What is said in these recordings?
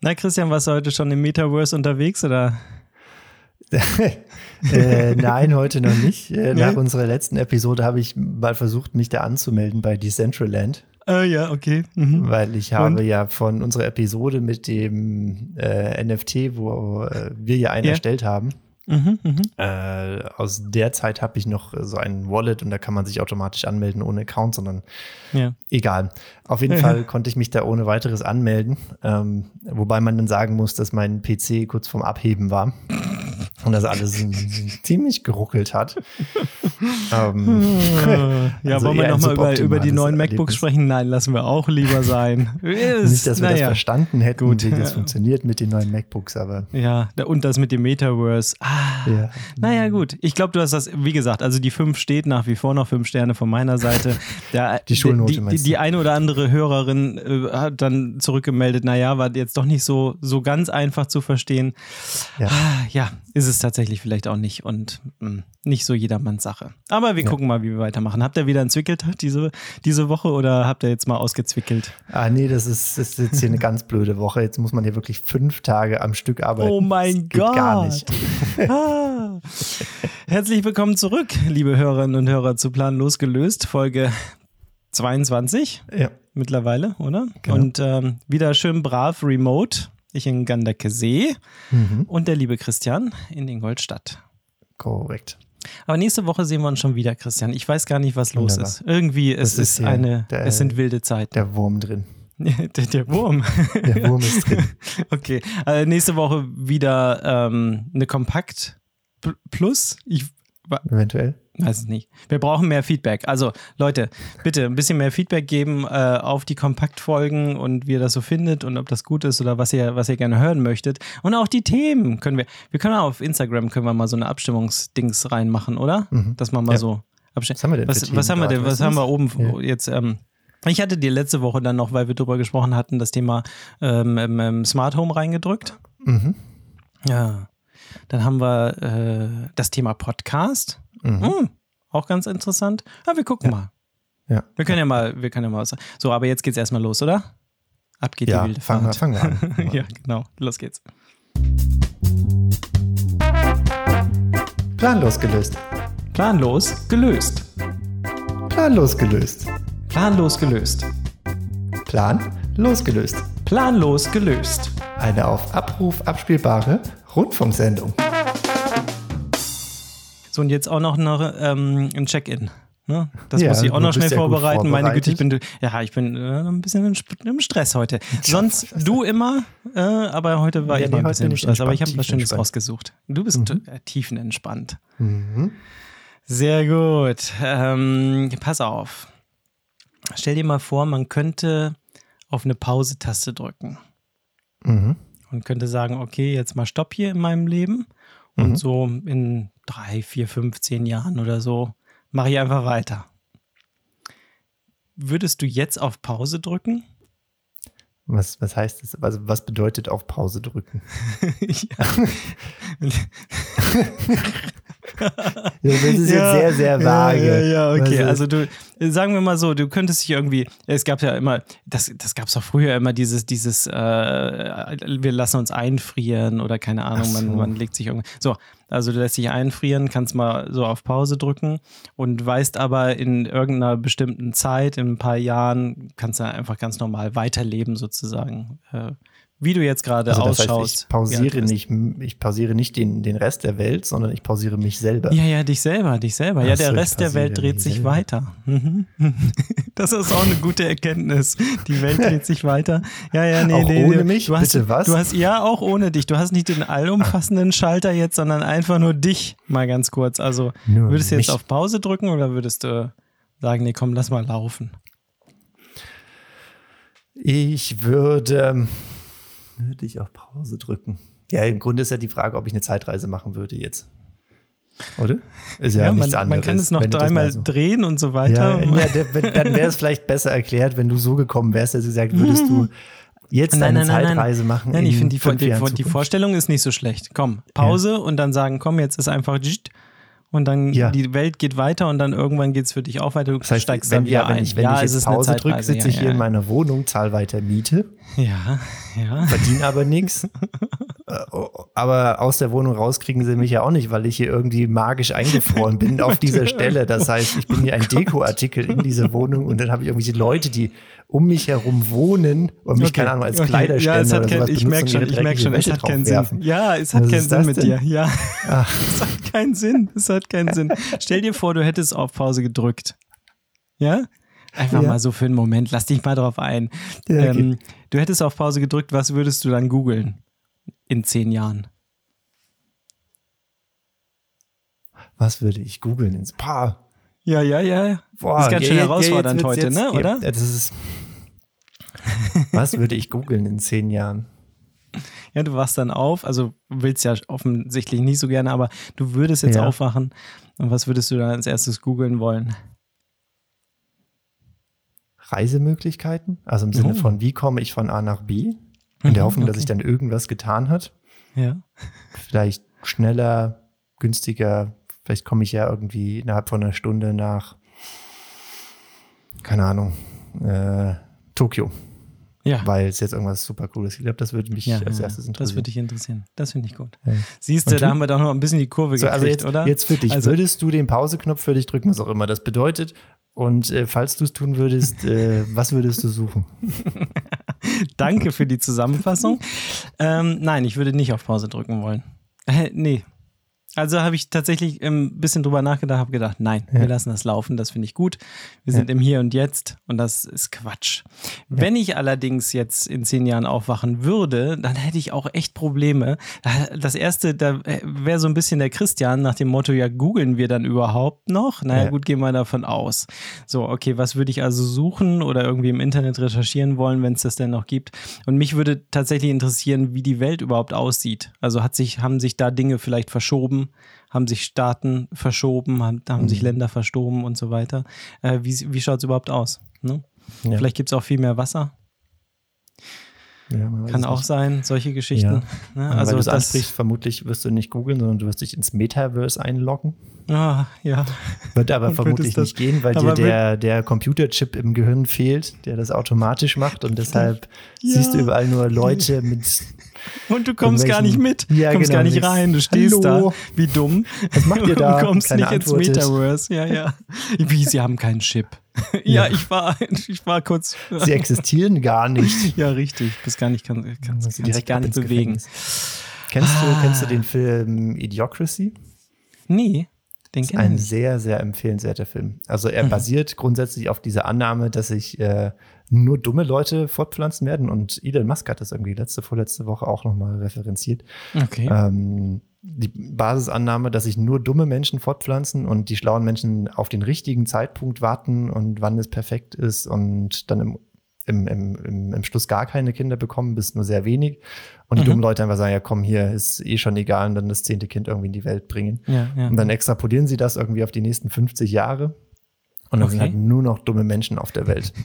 Na, Christian, warst du heute schon im Metaverse unterwegs oder? äh, nein, heute noch nicht. Äh, nach nee. unserer letzten Episode habe ich mal versucht, mich da anzumelden bei Decentraland. Äh, ja, okay. Mhm. Weil ich habe Und? ja von unserer Episode mit dem äh, NFT, wo äh, wir ja einen ja. erstellt haben, Mhm, mh. äh, aus der Zeit habe ich noch so ein Wallet und da kann man sich automatisch anmelden ohne Account, sondern ja. egal. Auf jeden. Fall konnte ich mich da ohne weiteres anmelden, ähm, wobei man dann sagen muss, dass mein PC kurz vorm Abheben war und das alles ziemlich geruckelt hat. ähm, ja, also wollen wir nochmal über, über die neuen MacBooks sprechen? Nein, lassen wir auch lieber sein. Nicht, dass wir naja. das verstanden hätten, Gut. wie das funktioniert mit den neuen MacBooks, aber. Ja, und das mit dem Metaverse. Ah, ja. Naja, gut. Ich glaube, du hast das, wie gesagt, also die 5 steht nach wie vor noch 5 Sterne von meiner Seite. Der, die Schulnote die, die, die, eine oder andere Hörerin äh, hat dann zurückgemeldet, naja, war jetzt doch nicht so, so ganz einfach zu verstehen. Ja, ah, ja ist es tatsächlich vielleicht auch nicht und mh, hm, nicht so jedermanns Sache. Aber wir ja. gucken mal, wie wir weitermachen. Habt ihr wieder einen Zwickeltag diese, diese Woche oder habt ihr jetzt mal ausgezwickelt? Ah, nee, das ist, das ist jetzt hier eine ganz blöde Woche. Jetzt muss man hier wirklich fünf Tage am Stück arbeiten. Oh mein Gott. Gar nicht. ah. Herzlich willkommen zurück, liebe Hörerinnen und Hörer zu Plan losgelöst, Folge 22 ja. mittlerweile, oder? Genau. Und ähm, wieder schön brav remote ich in Gandakesee mhm. und der liebe Christian in Ingolstadt. Korrekt. Aber nächste Woche sehen wir uns schon wieder, Christian. Ich weiß gar nicht, was los Wunderbar. ist. Irgendwie es ist, ist eine, der, es sind wilde Zeiten. Der Wurm drin. der, der, Wurm. Der Wurm ist drin. okay. Also nächste Woche wieder ähm, eine Kompakt Plus. Ich, Eventuell. Weiß es nicht. Wir brauchen mehr Feedback. Also Leute, bitte ein bisschen mehr Feedback geben äh, auf die Kompaktfolgen und wie ihr das so findet und ob das gut ist oder was ihr, was ihr gerne hören möchtet. Und auch die Themen können wir. Wir können auch auf Instagram können wir mal so eine Abstimmungsdings reinmachen, oder? Mhm. Dass man mal ja. so abstimmen. Was haben wir denn? Was, was haben wir denn? Was haben wir oben ja. jetzt? Ähm, ich hatte dir letzte Woche dann noch, weil wir darüber gesprochen hatten, das Thema ähm, ähm, Smart Home reingedrückt. Mhm. Ja. Dann haben wir äh, das Thema Podcast. Mhm. Auch ganz interessant. Aber wir gucken ja. mal. Ja. Wir können ja mal, wir können ja mal was. So, aber jetzt geht's erstmal los, oder? Ab geht ja, die wilde Fahrt. Fangen wir, fangen wir an. ja, genau. Los geht's. Planlos gelöst. Planlos gelöst. Planlos gelöst. Planlos gelöst. Plan losgelöst. Planlos gelöst. Eine auf Abruf abspielbare Rundfunksendung. So, und jetzt auch noch, noch ähm, ein Check-in. Ne? Das ja, muss ich auch noch schnell vorbereiten. Meine Güte, ich bin, ja, ich bin äh, ein bisschen im Stress heute. Sonst du immer, äh, aber heute war ja, ich nee, ein bisschen im Stress. Aber ich habe was Schönes rausgesucht. Du bist mhm. Äh, tiefenentspannt. Mhm. Sehr gut. Ähm, pass auf. Stell dir mal vor, man könnte auf eine Pause-Taste drücken. Mhm. Und könnte sagen, okay, jetzt mal Stopp hier in meinem Leben. Und mhm. so in drei, vier, fünf, zehn Jahren oder so mache ich einfach weiter. Würdest du jetzt auf Pause drücken? Was, was heißt das? Also was bedeutet auf Pause drücken? das ist ja, jetzt sehr, sehr vage. Ja, ja, okay. Also du, sagen wir mal so, du könntest dich irgendwie, es gab ja immer, das, das gab es auch früher immer dieses, dieses, äh, wir lassen uns einfrieren oder keine Ahnung, so. man, man legt sich irgendwie, so, also du lässt dich einfrieren, kannst mal so auf Pause drücken und weißt aber in irgendeiner bestimmten Zeit, in ein paar Jahren, kannst du einfach ganz normal weiterleben sozusagen. Äh, wie du jetzt gerade also ausschaust. Heißt, ich pausiere nicht, ich pausiere nicht den, den Rest der Welt, sondern ich pausiere mich selber. Ja, ja, dich selber, dich selber. ja, der Rest der Welt dreht sich selber. weiter. Mhm. Das ist auch eine gute Erkenntnis. Die Welt dreht sich weiter. Ja, ja, nee, auch nee. Ohne mich? Du hast, Bitte was? Du hast, ja, auch ohne dich. Du hast nicht den allumfassenden Schalter jetzt, sondern einfach nur dich mal ganz kurz. Also nur würdest du jetzt auf Pause drücken oder würdest du sagen, nee, komm, lass mal laufen? Ich würde würde ich auf Pause drücken. Ja, im Grunde ist ja die Frage, ob ich eine Zeitreise machen würde jetzt. Oder? Ist ja, ja nichts man, anderes. Man kann es noch dreimal so. drehen und so weiter. Ja, ja dann wäre es vielleicht besser erklärt, wenn du so gekommen wärst, dass du gesagt würdest du jetzt nein, eine nein, Zeitreise nein, machen. Nein, ich finde die, die, die, Vorstellung ist nicht so schlecht. Komm, Pause und dann sagen, komm, jetzt ist einfach und dann ja. die Welt geht weiter und dann irgendwann geht es für dich auch weiter. Du das heißt, steigst wenn, dann wieder ja, wenn ich, wenn ja, ich jetzt Pause drücke, sitze ich hier in meiner Wohnung, zahl weiter Miete. Ja, ja. Verdiene aber nichts. Äh, aber aus der Wohnung rauskriegen sie mich ja auch nicht, weil ich hier irgendwie magisch eingefroren bin auf dieser Stelle. Das heißt, ich bin hier ein oh Dekoartikel in dieser Wohnung und dann habe ich irgendwelche Leute, die um mich herum wohnen und mich, okay. keine Ahnung, als okay. Kleiderständer ja, oder sowas Ich merke schon, ich merke schon, es hat keinen Sinn. Ja, es hat Was keinen Sinn mit dir. Ja, Ach. es hat keinen Sinn. Es hat keinen Sinn. Stell dir vor, du hättest auf Pause gedrückt. Ja? Einfach ja. mal so für einen Moment, lass dich mal drauf ein. Ja, okay. ähm, du hättest auf Pause gedrückt, was würdest du dann googeln in zehn Jahren? Was würde ich googeln ins Paar? Ja, ja, ja. Boah, das ist ganz schön ja, herausfordernd heute, jetzt, ne? Oder? Ja, das ist, was würde ich googeln in zehn Jahren? Ja, du wachst dann auf, also willst ja offensichtlich nicht so gerne, aber du würdest jetzt ja. aufwachen. Und was würdest du dann als erstes googeln wollen? Reisemöglichkeiten, also im Sinne oh. von, wie komme ich von A nach B, in der mhm, Hoffnung, okay. dass sich dann irgendwas getan hat. Ja. Vielleicht schneller, günstiger, vielleicht komme ich ja irgendwie innerhalb von einer Stunde nach, keine Ahnung, äh, Tokio. Ja. Weil es jetzt irgendwas super cooles. Ich glaube, das würde mich ja, als erstes interessieren. Das würde dich interessieren. Das finde ich gut. Ja. Siehst du, da haben wir doch noch ein bisschen die Kurve so, also gekriegt, also jetzt, oder? Jetzt für dich. Also, würdest du den Pauseknopf für dich drücken, was auch immer das bedeutet? Und äh, falls du es tun würdest, äh, was würdest du suchen? Danke für die Zusammenfassung. ähm, nein, ich würde nicht auf Pause drücken wollen. Äh, nee, also habe ich tatsächlich ein bisschen drüber nachgedacht, habe gedacht, nein, ja. wir lassen das laufen, das finde ich gut. Wir sind im Hier und Jetzt und das ist Quatsch. Ja. Wenn ich allerdings jetzt in zehn Jahren aufwachen würde, dann hätte ich auch echt Probleme. Das erste, da wäre so ein bisschen der Christian nach dem Motto, ja, googeln wir dann überhaupt noch? Naja, gut, gehen wir davon aus. So, okay, was würde ich also suchen oder irgendwie im Internet recherchieren wollen, wenn es das denn noch gibt? Und mich würde tatsächlich interessieren, wie die Welt überhaupt aussieht. Also hat sich, haben sich da Dinge vielleicht verschoben? Verschoben, haben sich Staaten verschoben, haben, haben mhm. sich Länder verschoben und so weiter. Äh, wie wie schaut es überhaupt aus? Ne? Ja. Vielleicht gibt es auch viel mehr Wasser. Ja, Kann auch nicht. sein, solche Geschichten. Ja. Ne? Also, Weil du es ansprichst, vermutlich wirst du nicht googeln, sondern du wirst dich ins Metaverse einloggen. Ah, ja. Wird aber vermutlich nicht gehen, weil dir der, der Computerchip im Gehirn fehlt, der das automatisch macht und deshalb ja. siehst du überall nur Leute mit und du kommst gar nicht mit. Ja, kommst genau, gar nicht rein. Du stehst Hallo. da. Wie dumm. Was macht ihr da? Du kommst Keine nicht Antwort ins Metaverse. Ja, ja. Wie, sie haben keinen Chip. ja, ja, ich war, ich war kurz. Sie existieren gar nicht. Ja, richtig. Du bist gar nicht, kann, kannst, kannst dich gar nicht bewegen. Kennst, ah. du, kennst du den Film Idiocracy? Nee. Den ist ein sehr, sehr empfehlenswerter Film. Also er mhm. basiert grundsätzlich auf dieser Annahme, dass sich äh, nur dumme Leute fortpflanzen werden. Und Elon Musk hat das irgendwie letzte, vorletzte Woche auch nochmal referenziert. Okay. Ähm, die Basisannahme, dass sich nur dumme Menschen fortpflanzen und die schlauen Menschen auf den richtigen Zeitpunkt warten und wann es perfekt ist und dann im im, im, im, Schluss gar keine Kinder bekommen, bis nur sehr wenig. Und die mhm. dummen Leute einfach sagen, ja komm, hier ist eh schon egal und dann das zehnte Kind irgendwie in die Welt bringen. Ja, ja. Und dann extrapolieren sie das irgendwie auf die nächsten 50 Jahre. Und dann okay. sind halt nur noch dumme Menschen auf der Welt.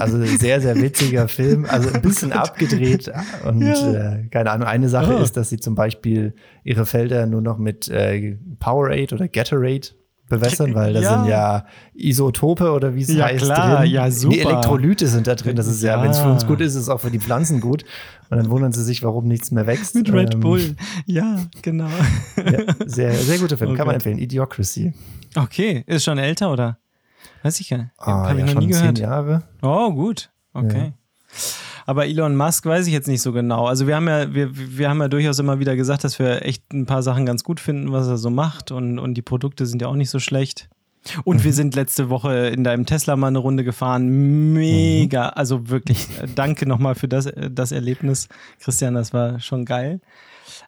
also sehr, sehr witziger Film. Also ein bisschen abgedreht. Und ja. äh, keine Ahnung, eine Sache oh. ist, dass sie zum Beispiel ihre Felder nur noch mit äh, Powerade oder Gatorade bewässern, weil da ja. sind ja Isotope oder wie es ja, heißt klar. drin. Ja, super. Die Elektrolyte sind da drin. Das ist ja, ja wenn es für uns gut ist, ist es auch für die Pflanzen gut. Und dann wundern sie sich, warum nichts mehr wächst. Mit Red ähm, Bull. Ja, genau. Ja, sehr, sehr guter Film. Oh Kann man empfehlen. Idiocracy. Okay. Ist schon älter oder? Weiß ich ja. Ah, Habe ich noch nie gehört. Jahre. Oh, gut. Okay. Aber Elon Musk weiß ich jetzt nicht so genau. Also wir haben ja, wir, wir haben ja durchaus immer wieder gesagt, dass wir echt ein paar Sachen ganz gut finden, was er so macht. Und, und die Produkte sind ja auch nicht so schlecht. Und wir mhm. sind letzte Woche in deinem Tesla mal eine Runde gefahren. Mega. Also wirklich, danke nochmal für das, das Erlebnis. Christian, das war schon geil.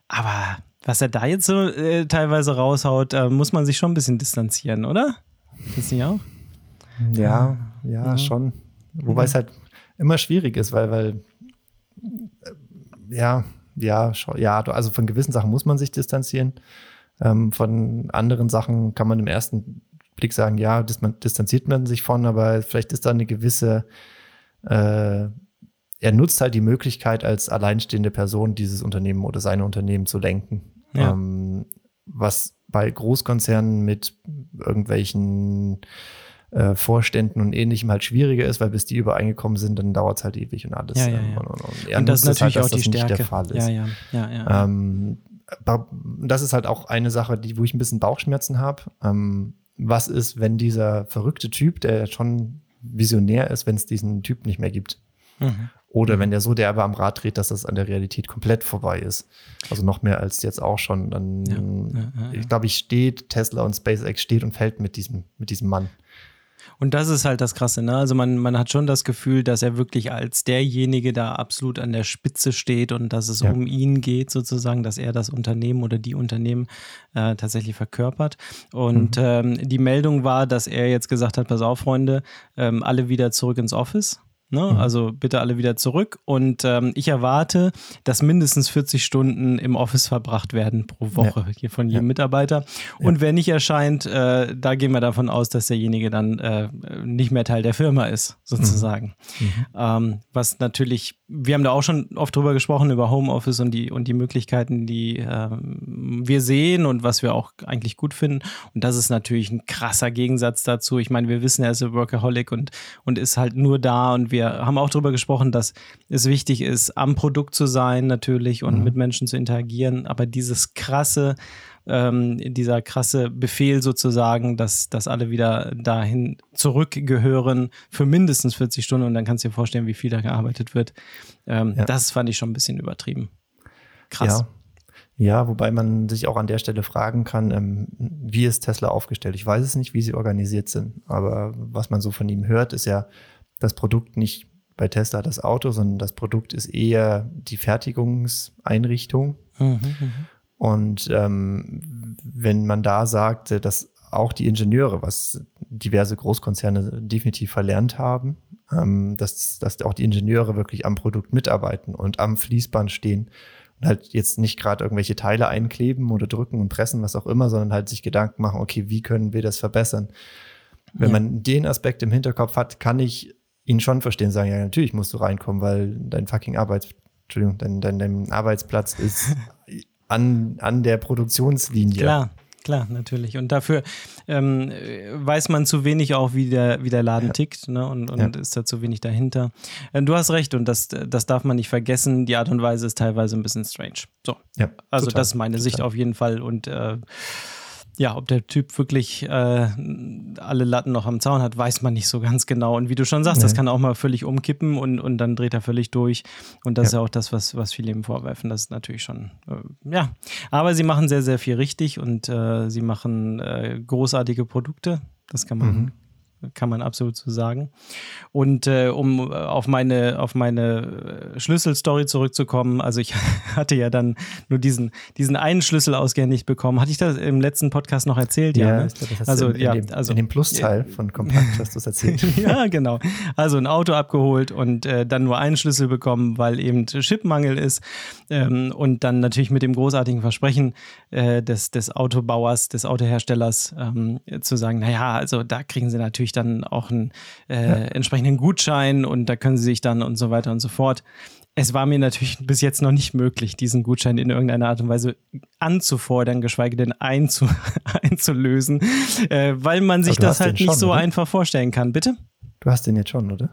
Aber was er da jetzt so äh, teilweise raushaut, äh, muss man sich schon ein bisschen distanzieren, oder? Ist nicht auch? Ja, ja, ja. schon. Wobei es halt immer schwierig ist, weil, weil äh, ja, ja, ja, also von gewissen Sachen muss man sich distanzieren. Ähm, von anderen Sachen kann man im ersten Blick sagen, ja, distanziert man sich von, aber vielleicht ist da eine gewisse, äh, er nutzt halt die Möglichkeit, als alleinstehende Person dieses Unternehmen oder seine Unternehmen zu lenken. Ja. Ähm, was bei Großkonzernen mit irgendwelchen äh, Vorständen und ähnlichem halt schwieriger ist, weil bis die übereingekommen sind, dann dauert es halt ewig und alles. Ja, ja, ja. Und, und, und, und das ist natürlich halt, auch die Stärke. nicht der Fall ist. Ja, ja, ja, ja. Ähm, das ist halt auch eine Sache, die, wo ich ein bisschen Bauchschmerzen habe. Ähm, was ist, wenn dieser verrückte Typ, der schon visionär ist, wenn es diesen Typ nicht mehr gibt? Mhm. Oder mhm. wenn der so derbe am Rad dreht, dass das an der Realität komplett vorbei ist. Also noch mehr als jetzt auch schon. Dann, ja, ja, ja, ich glaube, ich steht, Tesla und SpaceX steht und fällt mit diesem, mit diesem Mann. Und das ist halt das Krasse, ne? Also man, man hat schon das Gefühl, dass er wirklich als derjenige da absolut an der Spitze steht und dass es um ihn geht, sozusagen, dass er das Unternehmen oder die Unternehmen äh, tatsächlich verkörpert. Und mhm. ähm, die Meldung war, dass er jetzt gesagt hat: Pass auf, Freunde, ähm, alle wieder zurück ins Office. Ne? Mhm. Also bitte alle wieder zurück. Und ähm, ich erwarte, dass mindestens 40 Stunden im Office verbracht werden pro Woche ja. hier von jedem ja. Mitarbeiter. Und ja. wer nicht erscheint, äh, da gehen wir davon aus, dass derjenige dann äh, nicht mehr Teil der Firma ist, sozusagen. Mhm. mhm. Ähm, was natürlich, wir haben da auch schon oft drüber gesprochen, über Homeoffice und die, und die Möglichkeiten, die ähm, wir sehen und was wir auch eigentlich gut finden. Und das ist natürlich ein krasser Gegensatz dazu. Ich meine, wir wissen, er ist ein Workaholic und, und ist halt nur da und wir wir haben auch darüber gesprochen, dass es wichtig ist, am Produkt zu sein natürlich und mhm. mit Menschen zu interagieren, aber dieses krasse, ähm, dieser krasse Befehl sozusagen, dass, dass alle wieder dahin zurückgehören für mindestens 40 Stunden und dann kannst du dir vorstellen, wie viel da gearbeitet wird. Ähm, ja. Das fand ich schon ein bisschen übertrieben. Krass. Ja. Ja, wobei man sich auch an der Stelle fragen kann, ähm, wie ist Tesla aufgestellt? Ich weiß es nicht, wie sie organisiert sind, aber was man so von ihm hört, ist ja, das Produkt nicht bei Tesla das Auto, sondern das Produkt ist eher die Fertigungseinrichtung. Mhm, mhm, und ähm, wenn man da sagte, dass auch die Ingenieure, was diverse Großkonzerne definitiv verlernt haben, ähm, dass, dass auch die Ingenieure wirklich am Produkt mitarbeiten und am Fließband stehen und halt jetzt nicht gerade irgendwelche Teile einkleben oder drücken und pressen, was auch immer, sondern halt sich Gedanken machen, okay, wie können wir das verbessern? Wenn ja. man den Aspekt im Hinterkopf hat, kann ich ihn schon verstehen, sagen, ja, natürlich musst du reinkommen, weil dein fucking Arbeits, Entschuldigung, dein, dein, dein Arbeitsplatz ist an, an der Produktionslinie. Klar. Klar, natürlich. Und dafür ähm, weiß man zu wenig auch, wie der, wie der Laden ja. tickt ne? und, und ja. ist da zu wenig dahinter. Äh, du hast recht und das, das darf man nicht vergessen. Die Art und Weise ist teilweise ein bisschen strange. So. Ja, also, total, das ist meine total. Sicht auf jeden Fall und äh, ja, ob der Typ wirklich äh, alle Latten noch am Zaun hat, weiß man nicht so ganz genau. Und wie du schon sagst, nee. das kann auch mal völlig umkippen und, und dann dreht er völlig durch. Und das ja. ist ja auch das, was, was viele ihm vorwerfen. Das ist natürlich schon, äh, ja. Aber sie machen sehr, sehr viel richtig und äh, sie machen äh, großartige Produkte. Das kann man, mhm kann man absolut so sagen. Und äh, um äh, auf meine, auf meine äh, Schlüsselstory zurückzukommen, also ich hatte ja dann nur diesen, diesen einen Schlüsselausgänge nicht bekommen. Hatte ich das im letzten Podcast noch erzählt? Ja, ja ne? glaube, das also, in, ja, dem, also, in dem Plusteil von Kompakt hast du es erzählt. ja, genau. Also ein Auto abgeholt und äh, dann nur einen Schlüssel bekommen, weil eben Chipmangel ist. Ähm, und dann natürlich mit dem großartigen Versprechen äh, des, des Autobauers, des Autoherstellers ähm, zu sagen, naja, also da kriegen sie natürlich natürlich dann auch einen äh, ja. entsprechenden Gutschein und da können sie sich dann und so weiter und so fort. Es war mir natürlich bis jetzt noch nicht möglich, diesen Gutschein in irgendeiner Art und Weise anzufordern, geschweige denn einzu einzulösen, äh, weil man sich das halt nicht schon, so oder? einfach vorstellen kann. Bitte? Du hast den jetzt schon, oder?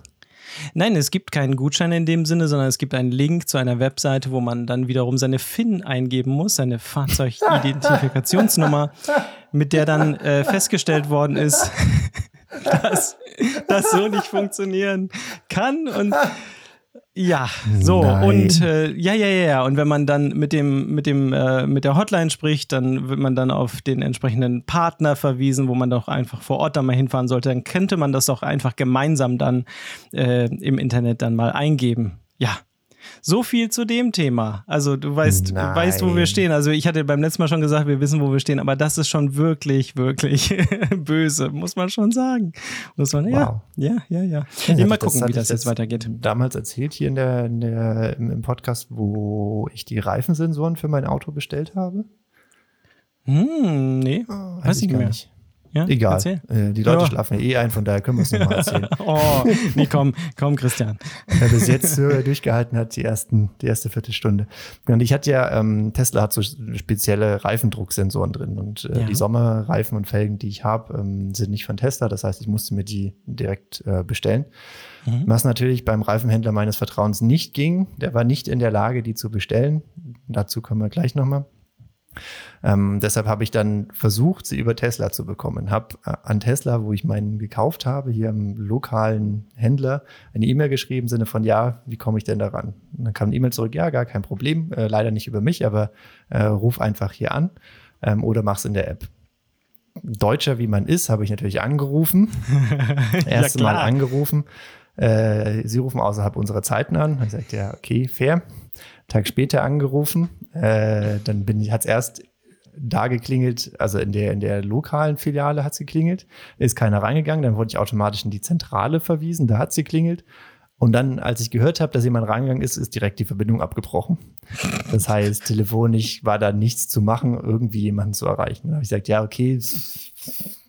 Nein, es gibt keinen Gutschein in dem Sinne, sondern es gibt einen Link zu einer Webseite, wo man dann wiederum seine FIN eingeben muss, seine Fahrzeugidentifikationsnummer, mit der dann äh, festgestellt worden ist, dass das so nicht funktionieren kann und ja, so Nein. und äh, ja, ja, ja, ja. Und wenn man dann mit dem, mit dem, äh, mit der Hotline spricht, dann wird man dann auf den entsprechenden Partner verwiesen, wo man doch einfach vor Ort dann mal hinfahren sollte. Dann könnte man das doch einfach gemeinsam dann äh, im Internet dann mal eingeben. Ja, so viel zu dem Thema. Also du weißt, Nein. du weißt, wo wir stehen. Also ich hatte beim letzten Mal schon gesagt, wir wissen, wo wir stehen, aber das ist schon wirklich, wirklich böse, muss man schon sagen. Muss man, ja, ja, ja, ja. ja mal gucken, wie das jetzt weitergeht. Damals erzählt hier in der, in der, im Podcast, wo ich die Reifensensoren für mein Auto bestellt habe. Hm, nee, oh, weiß ich gar mehr. nicht. Ja? Egal. Äh, die Leute ja. schlafen ja eh ein, von daher können wir es nochmal erzählen. oh, nee, komm, komm, Christian. Wer bis jetzt durchgehalten hat, die, ersten, die erste Viertelstunde. Und ich hatte ja, ähm, Tesla hat so spezielle Reifendrucksensoren drin und äh, ja. die Sommerreifen und Felgen, die ich habe, ähm, sind nicht von Tesla. Das heißt, ich musste mir die direkt äh, bestellen. Mhm. Was natürlich beim Reifenhändler meines Vertrauens nicht ging. Der war nicht in der Lage, die zu bestellen. Dazu kommen wir gleich nochmal. Ähm, deshalb habe ich dann versucht, sie über Tesla zu bekommen. Habe äh, an Tesla, wo ich meinen gekauft habe, hier im lokalen Händler, eine E-Mail geschrieben, im Sinne von, ja, wie komme ich denn daran? Und dann kam eine E-Mail zurück, ja, gar kein Problem, äh, leider nicht über mich, aber äh, ruf einfach hier an ähm, oder mach's in der App. Deutscher wie man ist, habe ich natürlich angerufen. Erste ja, Mal angerufen. Äh, sie rufen außerhalb unserer Zeiten an. Ich sagte, ja, okay, fair. Tag später angerufen. Äh, dann bin ich, hat's erst da geklingelt, also in der, in der lokalen Filiale hat sie geklingelt, ist keiner reingegangen, dann wurde ich automatisch in die Zentrale verwiesen, da hat sie klingelt. Und dann, als ich gehört habe, dass jemand reingegangen ist, ist direkt die Verbindung abgebrochen. Das heißt, telefonisch war da nichts zu machen, irgendwie jemanden zu erreichen. Da habe ich gesagt, ja, okay,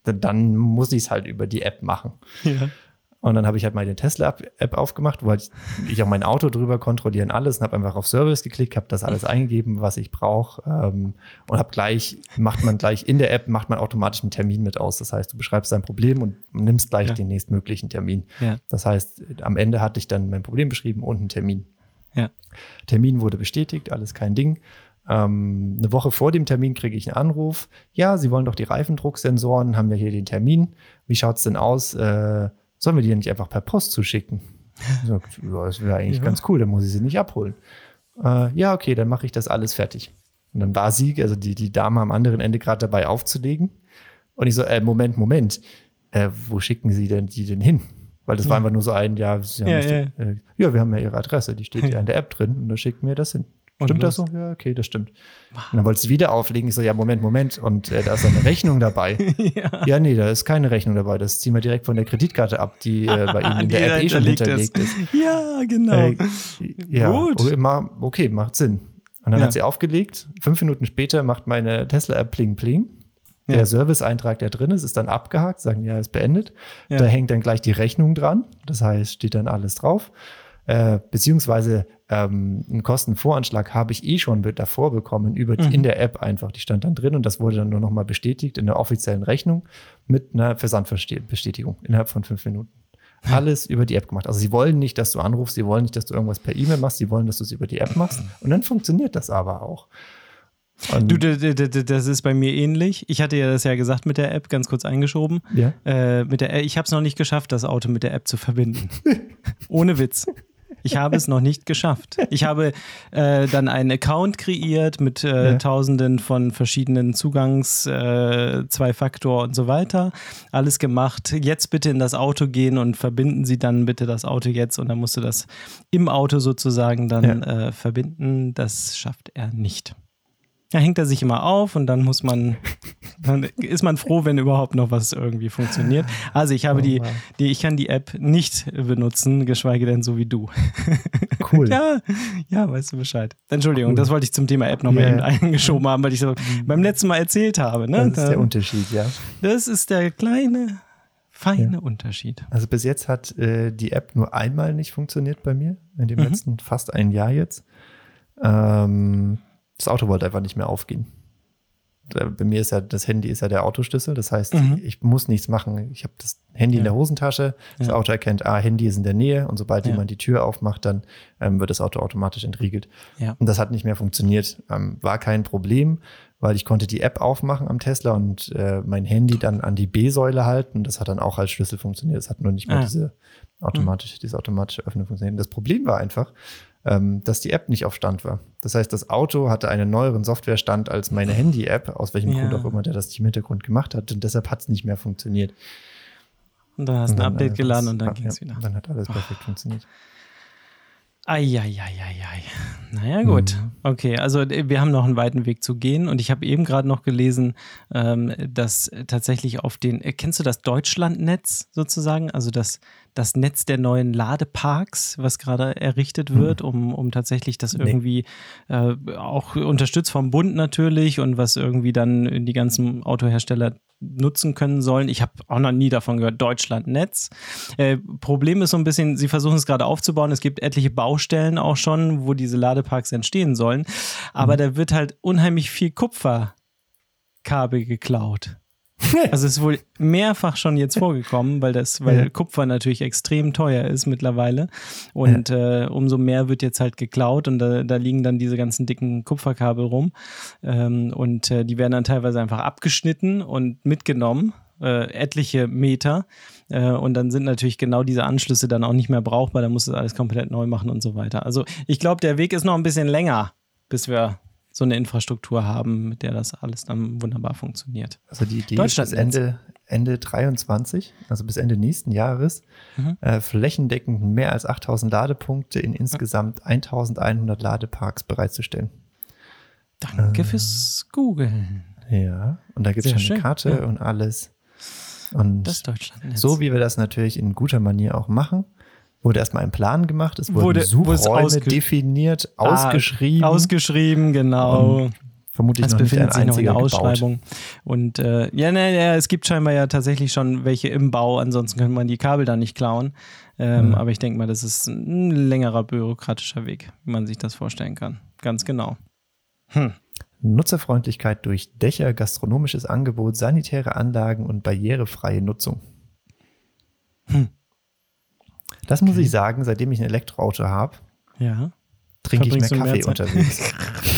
dann muss ich es halt über die App machen. Ja. Und dann habe ich halt meine Tesla-App aufgemacht, wo halt ich auch mein Auto drüber kontrollieren alles und habe einfach auf Service geklickt, habe das alles eingegeben, was ich brauche ähm, und habe gleich, macht man gleich in der App, macht man automatisch einen Termin mit aus. Das heißt, du beschreibst dein Problem und nimmst gleich ja. den nächstmöglichen Termin. Ja. Das heißt, am Ende hatte ich dann mein Problem beschrieben und einen Termin. Ja. Termin wurde bestätigt, alles kein Ding. Ähm, eine Woche vor dem Termin kriege ich einen Anruf. Ja, Sie wollen doch die Reifendrucksensoren, haben wir hier den Termin. Wie schaut's denn aus? Äh, sollen wir die nicht einfach per Post zuschicken? Ich sag, ja, das wäre eigentlich ja. ganz cool, dann muss ich sie nicht abholen. Äh, ja, okay, dann mache ich das alles fertig. Und dann war sie, also die, die Dame am anderen Ende gerade dabei aufzulegen. Und ich so, äh, Moment, Moment, äh, wo schicken Sie denn die denn hin? Weil das ja. war einfach nur so ein, ja, ja, ja. Äh, ja, wir haben ja Ihre Adresse, die steht ja in der App drin und da schicken wir das hin. Stimmt das so? Ja, okay, das stimmt. Und dann wollte sie wieder auflegen. Ich so, ja, Moment, Moment. Und äh, da ist eine Rechnung dabei. ja. ja, nee, da ist keine Rechnung dabei. Das ziehen wir direkt von der Kreditkarte ab, die äh, bei Ihnen in der App eh schon hinterlegt ist. ist. Ja, genau. Äh, ja, Gut. Okay, okay, macht Sinn. Und dann ja. hat sie aufgelegt. Fünf Minuten später macht meine Tesla-App Pling Pling. Der ja. Service-Eintrag, der drin ist, ist dann abgehakt, sagen, ja, ist beendet. Da hängt dann gleich die Rechnung dran. Das heißt, steht dann alles drauf. Äh, beziehungsweise ähm, einen Kostenvoranschlag habe ich eh schon davor bekommen, über mhm. in der App einfach. Die stand dann drin und das wurde dann nur nochmal bestätigt in der offiziellen Rechnung mit einer Versandbestätigung innerhalb von fünf Minuten. Alles über die App gemacht. Also sie wollen nicht, dass du anrufst, sie wollen nicht, dass du irgendwas per E-Mail machst, sie wollen, dass du es über die App machst. Und dann funktioniert das aber auch. Und du, das ist bei mir ähnlich. Ich hatte ja das ja gesagt mit der App, ganz kurz eingeschoben. Ja. Äh, mit der, ich habe es noch nicht geschafft, das Auto mit der App zu verbinden. Ohne Witz. Ich habe es noch nicht geschafft. Ich habe äh, dann einen Account kreiert mit äh, ja. tausenden von verschiedenen Zugangs, äh, Zwei-Faktor und so weiter. Alles gemacht. Jetzt bitte in das Auto gehen und verbinden Sie dann bitte das Auto jetzt. Und dann musst du das im Auto sozusagen dann ja. Äh, verbinden. Das schafft er nicht. Da hängt er sich immer auf und dann muss man, dann ist man froh, wenn überhaupt noch was irgendwie funktioniert. Also ich habe oh, die, die, ich kann die App nicht benutzen, geschweige denn so wie du. Cool. ja, ja, weißt du Bescheid. Entschuldigung, cool. das wollte ich zum Thema App nochmal yeah. eingeschoben haben, weil ich so beim letzten Mal erzählt habe. Ne? Das ist der Unterschied, ja. Das ist der kleine, feine ja. Unterschied. Also bis jetzt hat äh, die App nur einmal nicht funktioniert bei mir, in dem mhm. letzten fast ein Jahr jetzt. Ähm, das Auto wollte einfach nicht mehr aufgehen. Bei mir ist ja das Handy ist ja der Autoschlüssel. Das heißt, mhm. ich muss nichts machen. Ich habe das Handy ja. in der Hosentasche. Das ja. Auto erkennt, ah, Handy ist in der Nähe. Und sobald ja. jemand die Tür aufmacht, dann ähm, wird das Auto automatisch entriegelt. Und das hat nicht mehr funktioniert. Ähm, war kein Problem, weil ich konnte die App aufmachen am Tesla und äh, mein Handy dann an die B-Säule halten. Das hat dann auch als Schlüssel funktioniert. Es hat nur nicht mehr ah. diese automatische, mhm. diese automatische Öffnung funktioniert. Das Problem war einfach, dass die App nicht auf Stand war. Das heißt, das Auto hatte einen neueren Softwarestand als meine Handy-App, aus welchem ja. Grund auch immer der das nicht im Hintergrund gemacht hat. Und deshalb hat es nicht mehr funktioniert. Und dann hast du ein Update äh, geladen und dann ging es wieder. Dann hat alles perfekt oh. funktioniert. Eieieiei. Naja, gut. Mhm. Okay, also äh, wir haben noch einen weiten Weg zu gehen und ich habe eben gerade noch gelesen, ähm, dass tatsächlich auf den, äh, kennst du das Deutschlandnetz sozusagen? Also das, das Netz der neuen Ladeparks, was gerade errichtet mhm. wird, um, um tatsächlich das irgendwie nee. äh, auch unterstützt vom Bund natürlich und was irgendwie dann die ganzen Autohersteller nutzen können sollen. Ich habe auch noch nie davon gehört, Deutschlandnetz. Äh, Problem ist so ein bisschen, sie versuchen es gerade aufzubauen. Es gibt etliche Baustellen auch schon, wo diese Ladeparks entstehen sollen. Aber mhm. da wird halt unheimlich viel Kupferkabel geklaut. also es ist wohl mehrfach schon jetzt vorgekommen, weil das, weil ja. Kupfer natürlich extrem teuer ist mittlerweile. Und ja. äh, umso mehr wird jetzt halt geklaut und da, da liegen dann diese ganzen dicken Kupferkabel rum. Ähm, und äh, die werden dann teilweise einfach abgeschnitten und mitgenommen. Äh, etliche Meter äh, und dann sind natürlich genau diese Anschlüsse dann auch nicht mehr brauchbar, da muss es alles komplett neu machen und so weiter. Also ich glaube, der Weg ist noch ein bisschen länger, bis wir so eine Infrastruktur haben, mit der das alles dann wunderbar funktioniert. Also die Idee ist bis Ende, Ende 23, also bis Ende nächsten Jahres, mhm. äh, flächendeckend mehr als 8000 Ladepunkte in insgesamt 1100 Ladeparks bereitzustellen. Danke äh, fürs Googeln. Ja, und da gibt es schon eine Karte ja. und alles. Und das Deutschland. So wie wir das natürlich in guter Manier auch machen, wurde erstmal ein Plan gemacht, es wurden wurde, Suchräume definiert, ah, ausgeschrieben. Ausgeschrieben, genau. Und vermutlich es noch befindet sich noch in der Ausschreibung. Gebaut. Und äh, ja, ne, ja, es gibt scheinbar ja tatsächlich schon welche im Bau, ansonsten könnte man die Kabel da nicht klauen. Ähm, mhm. Aber ich denke mal, das ist ein längerer bürokratischer Weg, wie man sich das vorstellen kann. Ganz genau. Hm. Nutzerfreundlichkeit durch Dächer, gastronomisches Angebot, sanitäre Anlagen und barrierefreie Nutzung. Hm. Das okay. muss ich sagen, seitdem ich ein Elektroauto habe, ja. trinke ich mehr Kaffee mehr unterwegs.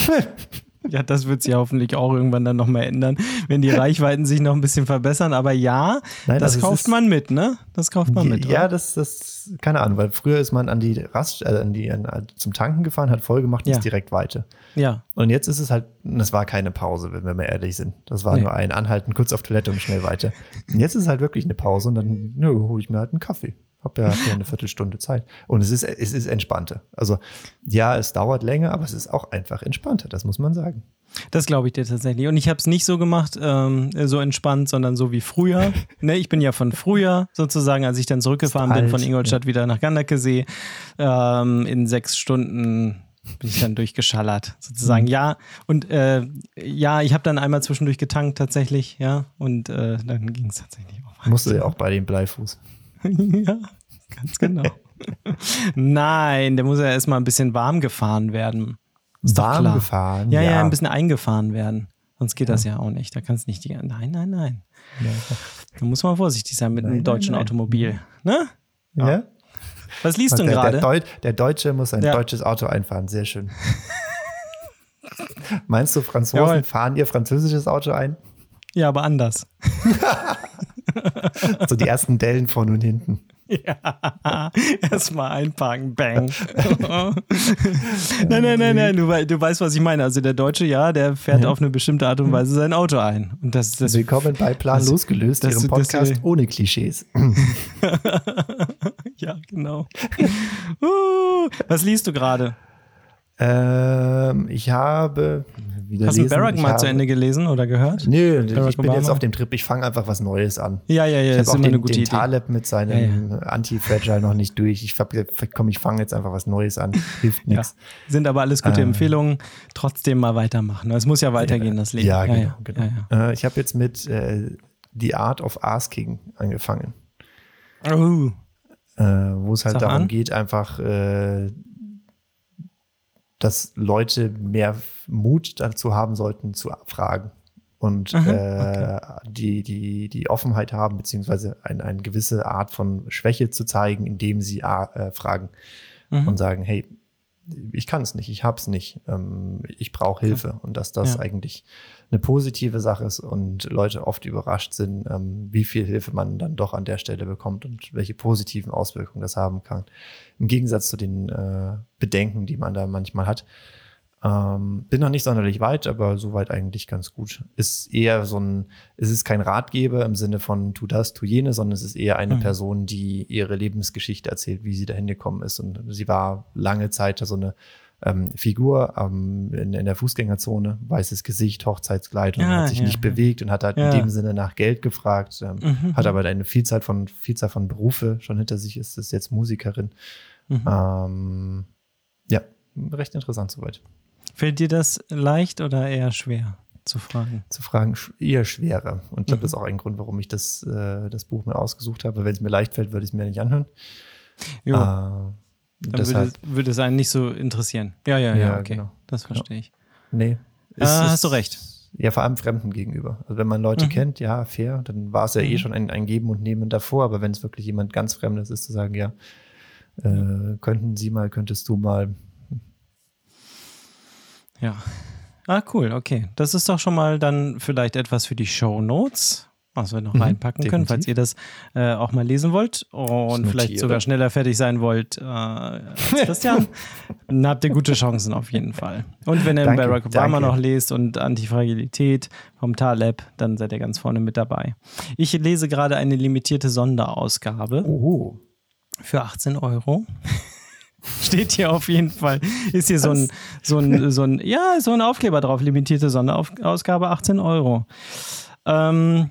ja, das wird sich hoffentlich auch irgendwann dann nochmal ändern, wenn die Reichweiten sich noch ein bisschen verbessern. Aber ja, Nein, das also kauft man mit, ne? Das kauft man mit. Ja, das, das, keine Ahnung, weil früher ist man an die Rast, äh, an die, an, zum Tanken gefahren, hat voll gemacht und ja. ist direkt weiter. Ja. Und jetzt ist es halt, das war keine Pause, wenn wir mal ehrlich sind. Das war nee. nur ein Anhalten, kurz auf Toilette und schnell weiter. Und jetzt ist es halt wirklich eine Pause und dann hole ich mir halt einen Kaffee. Hab ja, hab ja eine Viertelstunde Zeit. Und es ist, es ist entspannter. Also ja, es dauert länger, aber es ist auch einfach entspannter, das muss man sagen. Das glaube ich dir tatsächlich. Und ich habe es nicht so gemacht, ähm, so entspannt, sondern so wie früher. ne, ich bin ja von früher sozusagen, als ich dann zurückgefahren bin von Ingolstadt ja. wieder nach Gandakesee, ähm, in sechs Stunden bin ich dann durchgeschallert, sozusagen. Mhm. Ja, und äh, ja, ich habe dann einmal zwischendurch getankt tatsächlich, ja, und äh, dann ging es tatsächlich auch. Musste ja auch bei dem Bleifuß. ja, ganz genau. Nein, der muss ja erstmal ein bisschen warm gefahren werden. Ist warm gefahren? Ja, ja, ja, ein bisschen eingefahren werden. Sonst geht ja. das ja auch nicht. Da kannst du nicht die. Nein, nein, nein. Ja. Da muss man vorsichtig sein mit nein, einem deutschen nein, nein. Automobil. Ne? Ja. Was liest du denn gerade? Der, Deu der, Deutsche muss ein deutsches Auto einfahren. Sehr schön. Meinst du, Franzosen Jawohl. fahren ihr französisches Auto ein? Ja, aber anders. so die ersten Dellen vorne und hinten. Ja, erstmal einparken, bang. nein, nein, nein, nein, du, du, weißt, was ich meine. Also der Deutsche, ja, der fährt ja. auf eine bestimmte Art und Weise sein Auto ein. Und das, das Willkommen bei Plan das, losgelöst, das, Ihrem Podcast das, ohne Klischees. ja, genau. Uh, was liest du gerade? Ähm, ich habe wieder Hast lesen. du Barack mal habe, zu Ende gelesen oder gehört? Nö, Barack ich bin Obama? jetzt auf dem Trip, ich fange einfach was Neues an. Ja, ja, ja. Ich habe auch den, den Taleb mit seinem ja, ja. Anti-Fragile noch nicht durch. Ich, komm, ich fange jetzt einfach was Neues an. Hilft nichts. Ja. Sind aber alles gute äh, Empfehlungen. Trotzdem mal weitermachen. Es muss ja weitergehen, das Leben. Ja, genau. genau. Äh, ich habe jetzt mit äh, The Art of Asking angefangen. Oh. Äh, wo es halt Sag darum an. geht, einfach äh, dass Leute mehr Mut dazu haben sollten, zu fragen und Aha, äh, okay. die, die, die Offenheit haben, beziehungsweise ein, eine gewisse Art von Schwäche zu zeigen, indem sie äh, fragen mhm. und sagen, hey, ich kann es nicht, ich hab's nicht, ähm, ich brauche Hilfe. Ja. Und dass das ja. eigentlich eine positive Sache ist und Leute oft überrascht sind, ähm, wie viel Hilfe man dann doch an der Stelle bekommt und welche positiven Auswirkungen das haben kann. Im Gegensatz zu den äh, Bedenken, die man da manchmal hat. Ähm, bin noch nicht sonderlich weit, aber soweit eigentlich ganz gut. Ist eher so ein, es ist kein Ratgeber im Sinne von tu das, tu jenes, sondern es ist eher eine mhm. Person, die ihre Lebensgeschichte erzählt, wie sie dahin gekommen ist. Und sie war lange Zeit so eine ähm, Figur ähm, in, in, der Fußgängerzone, weißes Gesicht, Hochzeitskleid und ah, hat sich ja, nicht ja. bewegt und hat halt ja. in dem Sinne nach Geld gefragt, ähm, mhm. hat aber eine Vielzahl von, Vielzahl von Berufe schon hinter sich, ist, ist jetzt Musikerin. Mhm. Ähm, ja, recht interessant soweit. Fällt dir das leicht oder eher schwer zu fragen. Zu fragen eher schwerer. Und ich glaube, mhm. das ist auch ein Grund, warum ich das, äh, das Buch mir ausgesucht habe. Wenn es mir leicht fällt, würde ich es mir nicht anhören. Ja. Äh, Dann würde, würde, es einen nicht so interessieren. Ja, ja, ja, ja okay. Genau. Das verstehe ich. Nee. Äh, hast du recht. Ja, vor allem Fremden gegenüber. Also wenn man Leute mhm. kennt, ja, fair, dann war es ja eh mhm. eh schon ein, ein Geben und Nehmen davor. Aber wenn es wirklich jemand ganz Fremdes ist, zu sagen, ja, äh, könnten Sie mal, könntest du mal. Ja. Ah, cool, okay. Das ist doch schon mal dann vielleicht etwas für die Show Notes was wir noch mhm, reinpacken definitiv. können, falls ihr das äh, auch mal lesen wollt und vielleicht sogar schneller fertig sein wollt äh, als Christian, dann habt ihr gute Chancen auf jeden Fall. Und wenn ihr danke, Barack Obama danke. noch lest und Antifragilität vom Taleb, dann seid ihr ganz vorne mit dabei. Ich lese gerade eine limitierte Sonderausgabe. Oh. Für 18 Euro. Steht hier auf jeden Fall. Ist hier so ein, so ein, so ein, ja, so ein Aufkleber drauf, limitierte Sonderausgabe, 18 Euro. Ähm,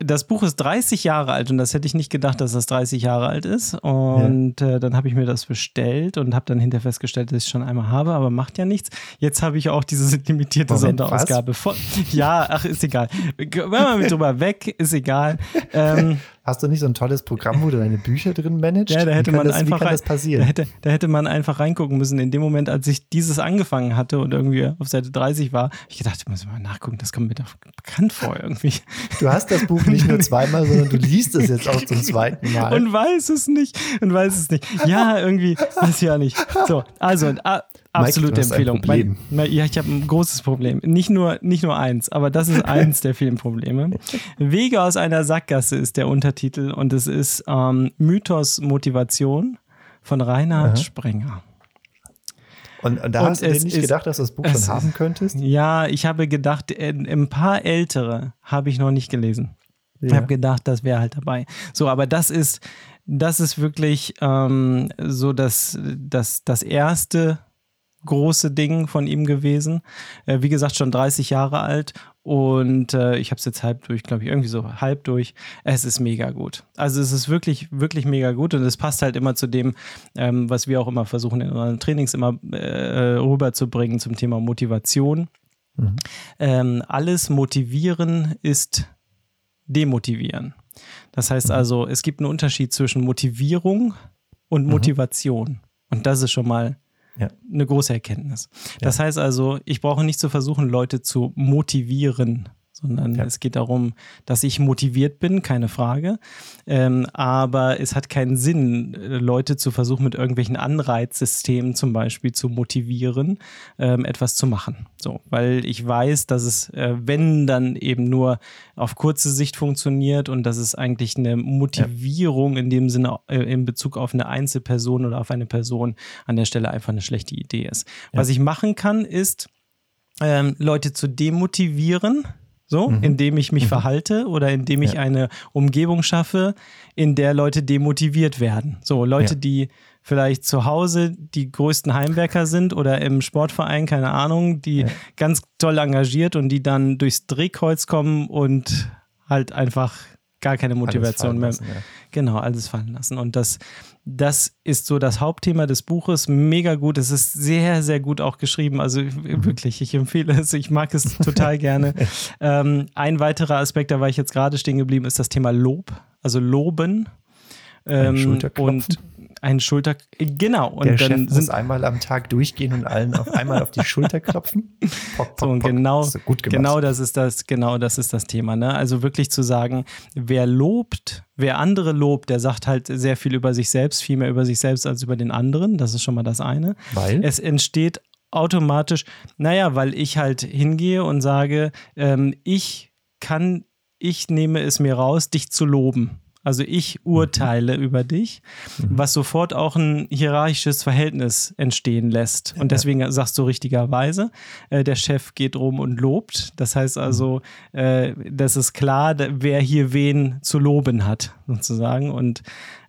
das Buch ist 30 Jahre alt und das hätte ich nicht gedacht, dass das 30 Jahre alt ist. Und ja. äh, dann habe ich mir das bestellt und habe dann hinterher festgestellt, dass ich es schon einmal habe, aber macht ja nichts. Jetzt habe ich auch diese limitierte Moment, Sonderausgabe. Von, ja, ach, ist egal. Wenn man mit drüber weg, ist egal. Ähm, Hast du nicht so ein tolles Programm, wo du deine Bücher drin managst? Ja, da hätte man das, einfach rein, Da hätte, da hätte man einfach reingucken müssen. In dem Moment, als ich dieses angefangen hatte und irgendwie auf Seite 30 war, ich gedacht, ich muss mal nachgucken, das kommt mir doch bekannt vor irgendwie. Du hast das Buch nicht nur zweimal, sondern du liest es jetzt auch zum zweiten Mal. Und weiß es nicht. Und weiß es nicht. Ja, irgendwie, weiß ich ja nicht. So, also, Absolute Mike, Empfehlung. Mein, mein, ja, ich habe ein großes Problem. Nicht nur, nicht nur eins, aber das ist eins der vielen Probleme. Wege aus einer Sackgasse ist der Untertitel und es ist ähm, Mythos Motivation von Reinhard Aha. Sprenger. Und, und da und hast du dir nicht ist, gedacht, dass du das Buch schon haben könntest? Ja, ich habe gedacht, äh, ein paar ältere habe ich noch nicht gelesen. Ja. Ich habe gedacht, das wäre halt dabei. So, aber das ist, das ist wirklich ähm, so das, das, das erste große Ding von ihm gewesen. Äh, wie gesagt, schon 30 Jahre alt und äh, ich habe es jetzt halb durch, glaube ich, irgendwie so halb durch. Es ist mega gut. Also es ist wirklich, wirklich mega gut und es passt halt immer zu dem, ähm, was wir auch immer versuchen in unseren Trainings immer äh, rüberzubringen zum Thema Motivation. Mhm. Ähm, alles motivieren ist demotivieren. Das heißt mhm. also, es gibt einen Unterschied zwischen Motivierung und mhm. Motivation. Mhm. Und das ist schon mal ja. eine große Erkenntnis. Das heißt also, ich brauche nicht zu versuchen, Leute zu motivieren, sondern ja. es geht darum, dass ich motiviert bin, keine Frage. Ähm, aber es hat keinen Sinn, Leute zu versuchen, mit irgendwelchen Anreizsystemen zum Beispiel zu motivieren, ähm, etwas zu machen. So, weil ich weiß, dass es, äh, wenn dann eben nur auf kurze Sicht funktioniert und dass es eigentlich eine Motivierung ja. in dem Sinne äh, in Bezug auf eine Einzelperson oder auf eine Person an der Stelle einfach eine schlechte Idee ist. Ja. Was ich machen kann, ist, ähm, Leute zu demotivieren, so, mhm. indem ich mich mhm. verhalte oder indem ich ja. eine Umgebung schaffe, in der Leute demotiviert werden. So, Leute, ja. die vielleicht zu Hause die größten Heimwerker sind oder im Sportverein, keine Ahnung, die ja. ganz toll engagiert und die dann durchs Drehkreuz kommen und halt einfach gar keine Motivation mehr. Lassen, ja. Genau, alles fallen lassen. Und das, das ist so das Hauptthema des Buches. Mega gut. Es ist sehr, sehr gut auch geschrieben. Also mhm. wirklich, ich empfehle es. Ich mag es total gerne. ähm, ein weiterer Aspekt, da war ich jetzt gerade stehen geblieben, ist das Thema Lob. Also Loben. Ähm, und ein Schulter, genau. Und Der dann Chef muss einmal am Tag durchgehen und allen auf einmal auf die Schulter klopfen. Pock, pock, so, und genau, das genau das ist das, genau das ist das Thema. Ne? Also wirklich zu sagen, wer lobt, wer andere lobt, der sagt halt sehr viel über sich selbst, viel mehr über sich selbst als über den anderen. Das ist schon mal das eine. Weil? Es entsteht automatisch, naja, weil ich halt hingehe und sage, ähm, ich kann, ich nehme es mir raus, dich zu loben. Also ich urteile mhm. über dich, mhm. was sofort auch ein hierarchisches Verhältnis entstehen lässt. Und deswegen sagst du richtigerweise, äh, der Chef geht rum und lobt. Das heißt also, mhm. äh, das ist klar, wer hier wen zu loben hat, sozusagen. Und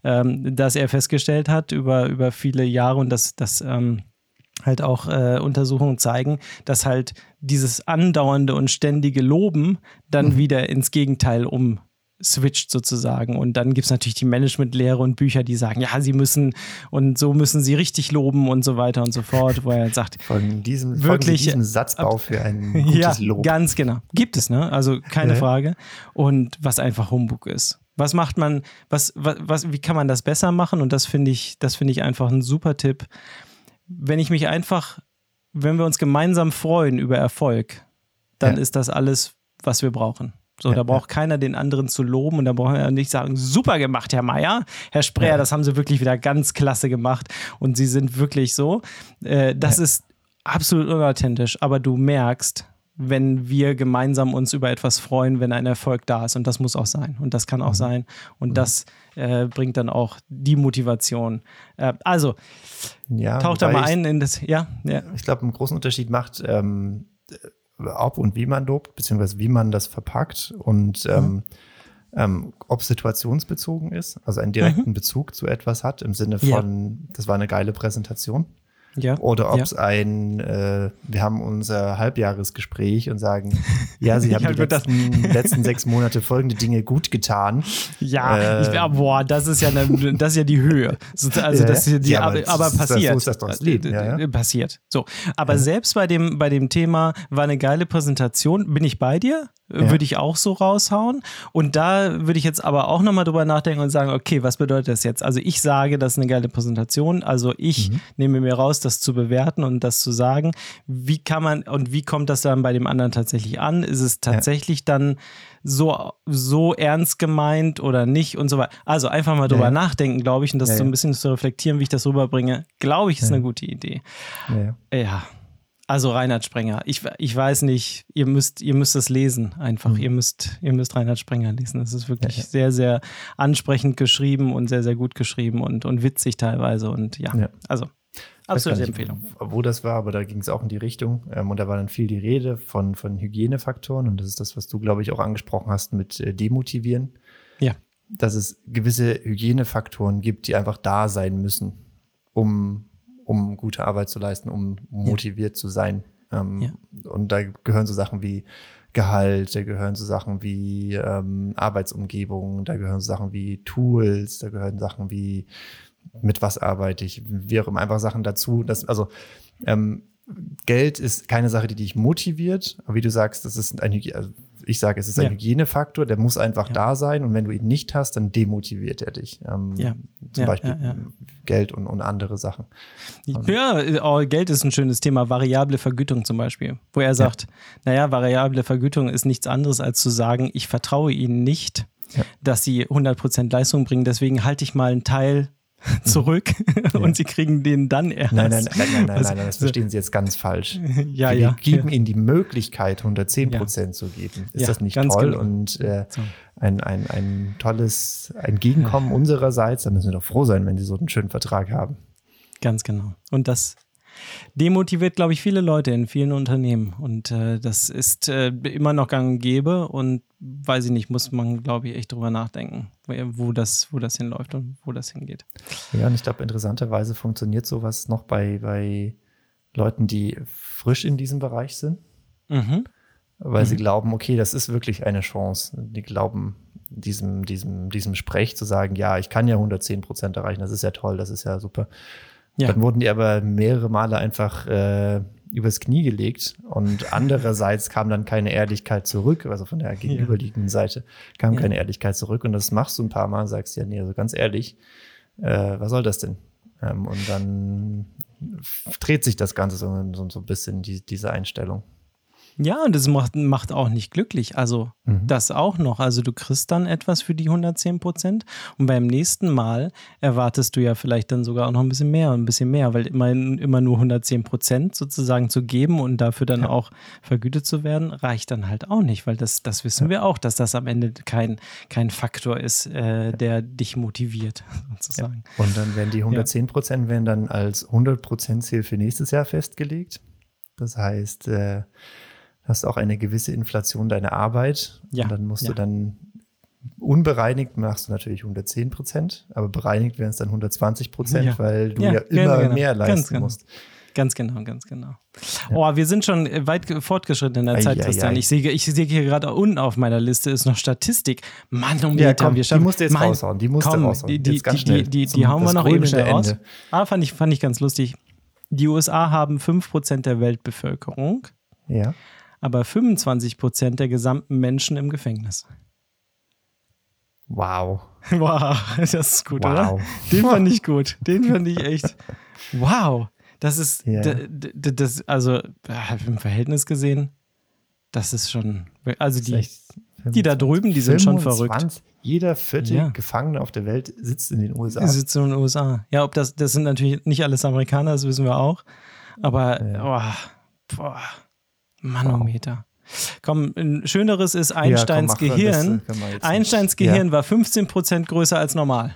ähm, dass er festgestellt hat über, über viele Jahre und dass das ähm, halt auch äh, Untersuchungen zeigen, dass halt dieses andauernde und ständige Loben dann mhm. wieder ins Gegenteil um switcht sozusagen. Und dann gibt es natürlich die Managementlehre und Bücher, die sagen, ja, sie müssen und so müssen sie richtig loben und so weiter und so fort, wo er sagt, von diesem, wirklich diesem Satzbau für ein gutes ja, Lob. Ganz genau. Gibt es, ne? Also keine ja. Frage. Und was einfach Humbug ist. Was macht man, was, was, was, wie kann man das besser machen? Und das finde ich, das finde ich einfach ein super Tipp. Wenn ich mich einfach, wenn wir uns gemeinsam freuen über Erfolg, dann ja. ist das alles, was wir brauchen. So, ja, da braucht ja. keiner den anderen zu loben und da braucht er nicht sagen, super gemacht, Herr Meier, Herr Spreer, ja. das haben Sie wirklich wieder ganz klasse gemacht und Sie sind wirklich so. Äh, das ist absolut unauthentisch, aber du merkst, wenn wir gemeinsam uns über etwas freuen, wenn ein Erfolg da ist und das muss auch sein und das kann auch mhm. sein und mhm. das äh, bringt dann auch die Motivation. Äh, also, taucht da mal ein in das, ja. ja. Ich glaube, einen großen Unterschied macht, ähm, ob und wie man lobt, beziehungsweise wie man das verpackt und mhm. ähm, ähm, ob situationsbezogen ist, also einen direkten mhm. Bezug zu etwas hat, im Sinne von, ja. das war eine geile Präsentation. Ja. Oder ob es ja. ein, äh, wir haben unser Halbjahresgespräch und sagen, ja, Sie haben die letzten, letzten, sechs Monate folgende Dinge gut getan. Ja, äh, ich, boah, das ist ja, eine, das ist ja die Höhe. Also das ist die, ja, aber, aber, passiert. Das, so ist das Leben. Ja, ja. Passiert. So, aber selbst bei dem, bei dem Thema war eine geile Präsentation, bin ich bei dir? Ja. würde ich auch so raushauen. Und da würde ich jetzt aber auch nochmal drüber nachdenken und sagen, okay, was bedeutet das jetzt? Also ich sage, das ist eine geile Präsentation. Also ich mhm. nehme mir raus, das zu bewerten und das zu sagen. Wie kann man und wie kommt das dann bei dem anderen tatsächlich an? Ist es tatsächlich ja. dann so, so ernst gemeint oder nicht und so weiter. Also einfach mal drüber ja. nachdenken, glaube ich, und das so ein bisschen zu reflektieren, wie ich das rüberbringe, glaube ich, ist eine gute Idee. ja. Also Reinhard Sprenger. Ich, ich weiß nicht, ihr müsst, ihr müsst es lesen einfach. Mhm. Ihr, müsst, ihr müsst Reinhard Sprenger lesen. Es ist wirklich ja, ja. sehr, sehr ansprechend geschrieben und sehr, sehr gut geschrieben und, und witzig teilweise. Und ja, ja. also absolute Empfehlung. Wo das war, aber da ging es auch in die Richtung. Ähm, und da war dann viel die Rede von, von Hygienefaktoren. Und das ist das, was du, glaube ich, auch angesprochen hast mit äh, Demotivieren. Ja. Dass es gewisse Hygienefaktoren gibt, die einfach da sein müssen, um um gute Arbeit zu leisten, um motiviert ja. zu sein. Ähm, ja. Und da gehören so Sachen wie Gehalt, da gehören so Sachen wie ähm, Arbeitsumgebung, da gehören so Sachen wie Tools, da gehören Sachen wie mit was arbeite ich, wie auch immer, einfach Sachen dazu. Das, also ähm, Geld ist keine Sache, die dich motiviert, aber wie du sagst, das ist ein, also ich sage, es ist ein ja. Hygienefaktor, der muss einfach ja. da sein und wenn du ihn nicht hast, dann demotiviert er dich. Ähm, ja. Zum Beispiel Geld und, und andere Sachen. Ja, oh, Geld ist ein schönes Thema, variable Vergütung zum Beispiel, wo er sagt, naja, variable Vergütung ist nichts anderes als zu sagen, ich vertraue ihnen nicht, dass sie 100% Leistung bringen, deswegen halte ich mal einen Teil zurück ja. und sie kriegen den dann erst. Nein, nein, nein, nein, nein, also, nein das verstehen Sie jetzt ganz falsch. Ja, Wir ja. geben ja. Ihnen die Möglichkeit, 110 Prozent zu geben. Ist das nicht toll? Genau. Und äh, ein, ein, ein tolles Entgegenkommen unsererseits. Da müssen wir doch froh sein, wenn Sie so einen schönen Vertrag haben. Ganz genau. Und das demotiviert, glaube ich, viele Leute in vielen Unternehmen. Und äh, das ist äh, immer noch gang und gäbe und weiß ich nicht, muss man, glaube ich, echt drüber nachdenken, wo das, wo das hinläuft und wo das hingeht. Ja, und ich glaube, interessanterweise funktioniert sowas noch bei, bei Leuten, die frisch in diesem Bereich sind. Mhm. Weil mhm. sie glauben, okay, das ist wirklich eine Chance. Die glauben, diesem, diesem, diesem Sprech zu sagen, ja, ich kann ja 110 Prozent erreichen, das ist ja toll, das ist ja super. Ja. Dann wurden die aber mehrere Male einfach äh, übers Knie gelegt und andererseits kam dann keine Ehrlichkeit zurück, also von der gegenüberliegenden Seite kam ja. keine Ehrlichkeit zurück und das machst du ein paar Mal sagst ja, nee, also ganz ehrlich, äh, was soll das denn? Ähm, und dann dreht sich das Ganze so, so, so ein bisschen, die, diese Einstellung. Ja, und das macht, macht auch nicht glücklich. Also mhm. das auch noch. Also du kriegst dann etwas für die 110 Prozent und beim nächsten Mal erwartest du ja vielleicht dann sogar auch noch ein bisschen mehr und ein bisschen mehr, weil immer, immer nur 110 Prozent sozusagen zu geben und dafür dann ja. auch vergütet zu werden, reicht dann halt auch nicht, weil das, das wissen ja. wir auch, dass das am Ende kein, kein Faktor ist, äh, der dich motiviert sozusagen. Ja. Und dann werden die 110 Prozent werden dann als 100 Prozent Ziel für nächstes Jahr festgelegt. Das heißt, äh, hast auch eine gewisse Inflation deiner Arbeit. Ja. Und dann musst ja. du dann unbereinigt machst du natürlich 110 Prozent, aber bereinigt wären es dann 120 Prozent, ja. weil du ja, ja immer genau. mehr leisten ganz musst. Genau. Ganz genau, ganz genau. Oh, wir sind schon weit fortgeschritten in der Zeit, Christian. Ich sehe, ich sehe hier gerade unten auf meiner Liste ist noch Statistik. Manometer. Ja, komm, wir schaffen, die musst du jetzt mein, raushauen. Die musst komm, du raushauen. Die, die, die, die, die hauen wir noch eben schnell raus. Ah, fand ich, fand ich ganz lustig. Die USA haben 5% der Weltbevölkerung. Ja. Aber 25% der gesamten Menschen im Gefängnis. Wow. Wow, das ist gut, wow. oder? Den fand ich gut. Den fand ich echt. Wow. Das ist, yeah. das, also im Verhältnis gesehen, das ist schon, also die, die da drüben, die sind 25, schon verrückt. Jeder vierte ja. Gefangene auf der Welt sitzt in den USA. Sitzt in den USA. Ja, ob das, das sind natürlich nicht alles Amerikaner, das wissen wir auch. Aber, ja. oh, boah, Manometer. Komm, ein schöneres ist Einsteins ja, komm, Gehirn. Einsteins Gehirn ja. war 15% größer als normal.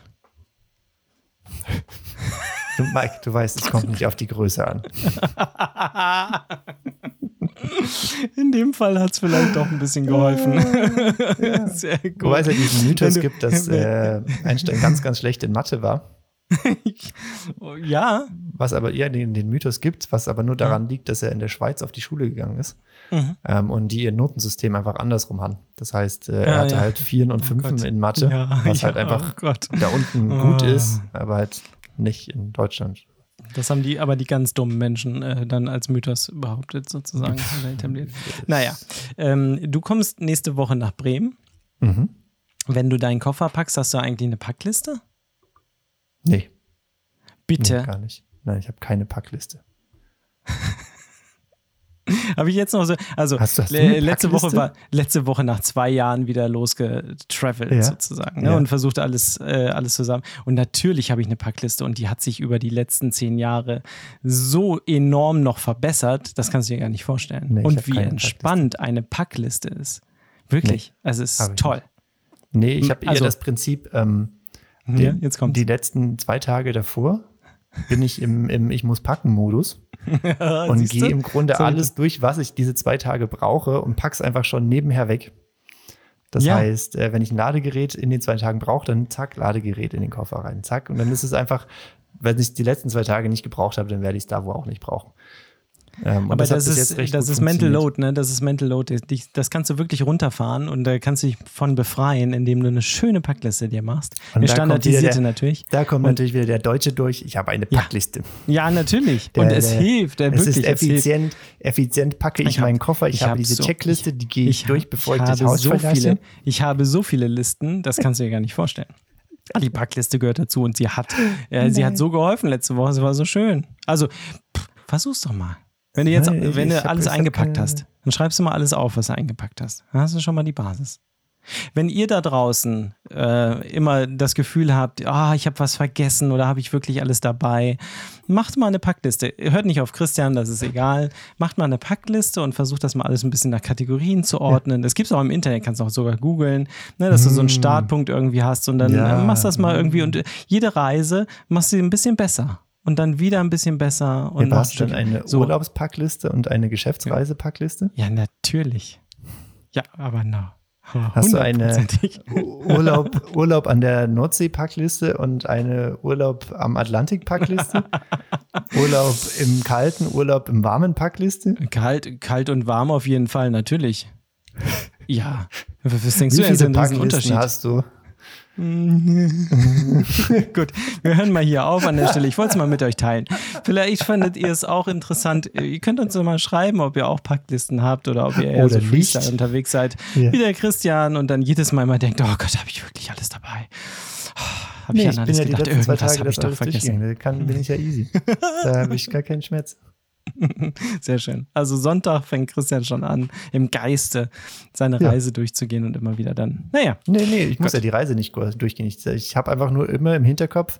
Du, Mike, du weißt, es kommt nicht auf die Größe an. In dem Fall hat es vielleicht doch ein bisschen geholfen. Ja. Sehr gut. Wobei es ja diesen Mythos gibt, dass äh, Einstein ganz, ganz schlecht in Mathe war. ja. Was aber eher den, den, Mythos gibt, was aber nur daran liegt, dass er in der Schweiz auf die Schule gegangen ist mhm. ähm, und die ihr Notensystem einfach andersrum haben. Das heißt, äh, er hatte ja. halt Vieren und oh Fünfen oh in Mathe, ja, was halt einfach oh da unten gut ist, aber halt nicht in Deutschland. Das haben die, aber die ganz dummen Menschen äh, dann als Mythos behauptet, sozusagen. naja, ähm, du kommst nächste Woche nach Bremen. Mhm. Wenn du deinen Koffer packst, hast du eigentlich eine Packliste? Nee. Bitte? Nee, gar nicht. Nein, ich habe keine Packliste. Habe ich jetzt noch so, also hast du, hast le letzte Woche war letzte Woche nach zwei Jahren wieder losgetravelt ja. sozusagen ne, ja. und versucht alles, äh, alles zusammen. Und natürlich habe ich eine Packliste und die hat sich über die letzten zehn Jahre so enorm noch verbessert, das kannst du dir gar nicht vorstellen. Nee, und wie entspannt Packliste. eine Packliste ist. Wirklich. Nee, also es ist toll. Nicht. Nee, ich habe eher also, das Prinzip, ähm, ja, jetzt kommt die letzten zwei Tage davor bin ich im, im Ich muss packen Modus und gehe im Grunde so alles durch, was ich diese zwei Tage brauche und pack's einfach schon nebenher weg. Das ja. heißt, äh, wenn ich ein Ladegerät in den zwei Tagen brauche, dann zack, Ladegerät in den Koffer rein, zack. Und dann ist es einfach, wenn ich die letzten zwei Tage nicht gebraucht habe, dann werde ich es da wo auch nicht brauchen. Ähm, aber das, das ist, das ist Mental Load, ne? Das ist Mental Load. Das kannst du wirklich runterfahren und da kannst du dich von befreien, indem du eine schöne Packliste dir machst. Und eine standardisierte der, natürlich. Da kommt und, natürlich wieder der Deutsche durch. Ich habe eine Packliste. Ja, ja natürlich. Der, und es der, hilft. Der, es wirklich, ist effizient. Effizient packe ich, ich hab, meinen Koffer. Ich, ich habe hab diese so, Checkliste, die gehe ich, durch, bevor ich, ich das Haus so verlasse. Viele, ich habe so viele Listen, das kannst du dir gar nicht vorstellen. Die Packliste gehört dazu und sie hat, äh, sie hat so geholfen letzte Woche. Es war so schön. Also pff, versuch's doch mal. Wenn du jetzt, Nein, wenn du alles eingepackt hast, dann schreibst du mal alles auf, was du eingepackt hast. Dann hast du schon mal die Basis. Wenn ihr da draußen äh, immer das Gefühl habt, ah, ich habe was vergessen oder habe ich wirklich alles dabei, macht mal eine Packliste. Hört nicht auf Christian, das ist egal. Macht mal eine Packliste und versucht das mal alles ein bisschen nach Kategorien zu ordnen. Ja. Das gibt es auch im Internet, kannst du auch sogar googeln, ne, dass mm. du so einen hm. Startpunkt irgendwie hast und dann ja. machst das mal irgendwie und jede Reise machst du ein bisschen besser und dann wieder ein bisschen besser. Und ja, hast du dann eine so. Urlaubspackliste und eine Geschäftsreisepackliste? Ja, natürlich. Ja, aber na. Hast du eine Urlaub, Urlaub an der Nordsee-Packliste und eine Urlaub am Atlantik-Packliste? Urlaub im kalten, Urlaub im warmen Packliste? Kalt, kalt und warm auf jeden Fall, natürlich. Ja. Was denkst Wie du denn, Packlisten Unterschied? hast du? Gut, wir hören mal hier auf an der Stelle. Ich wollte es mal mit euch teilen. Vielleicht fandet ihr es auch interessant. Ihr könnt uns mal schreiben, ob ihr auch Packlisten habt oder ob ihr eher oder so Freestyle unterwegs seid, ja. wie der Christian und dann jedes Mal mal denkt, oh Gott, habe ich wirklich alles dabei. Oh, habe nee, ich an alles ich bin ja gedacht, die letzten zwei Tage ich doch vergessen. Da kann, bin ich ja easy. da habe ich gar keinen Schmerz. Sehr schön. Also Sonntag fängt Christian schon an, im Geiste seine ja. Reise durchzugehen und immer wieder dann, naja. Nee, nee, ich Gott. muss ja die Reise nicht durchgehen. Ich, ich habe einfach nur immer im Hinterkopf,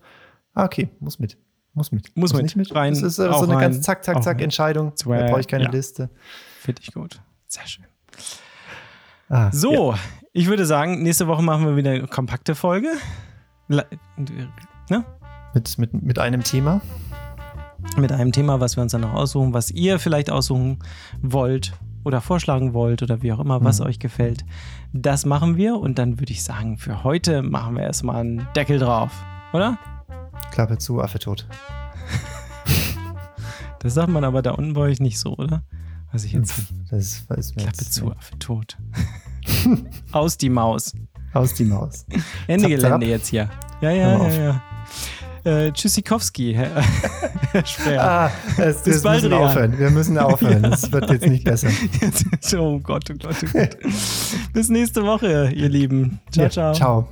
ah, okay, muss mit. Muss mit. Muss, muss mit. nicht mit. Rein, das ist so eine rein, ganz zack, zack, zack Entscheidung. Swag. Da brauche ich keine ja. Liste. Finde ich gut. Sehr schön. Ah, so, ja. ich würde sagen, nächste Woche machen wir wieder eine kompakte Folge. Ne? Mit, mit, mit einem Thema mit einem Thema, was wir uns dann noch aussuchen, was ihr vielleicht aussuchen wollt oder vorschlagen wollt oder wie auch immer, was mhm. euch gefällt. Das machen wir und dann würde ich sagen, für heute machen wir erstmal einen Deckel drauf, oder? Klappe zu, Affe tot. Das sagt man aber da unten bei euch nicht so, oder? Weiß ich jetzt. Das weiß mir Klappe zu, Affe tot. Aus die Maus. Aus die Maus. Ende Gelände jetzt hier. Ja, ja, ja, ja. Äh, Tschüssikowski, Herr, Herr Speer. Ah, es, Bis bald, müssen aufhören. Wir müssen aufhören. Es wird jetzt nicht besser. oh Gott, oh Gott, oh Gott. Bis nächste Woche, ihr Lieben. Ciao, ja, ciao. Ciao.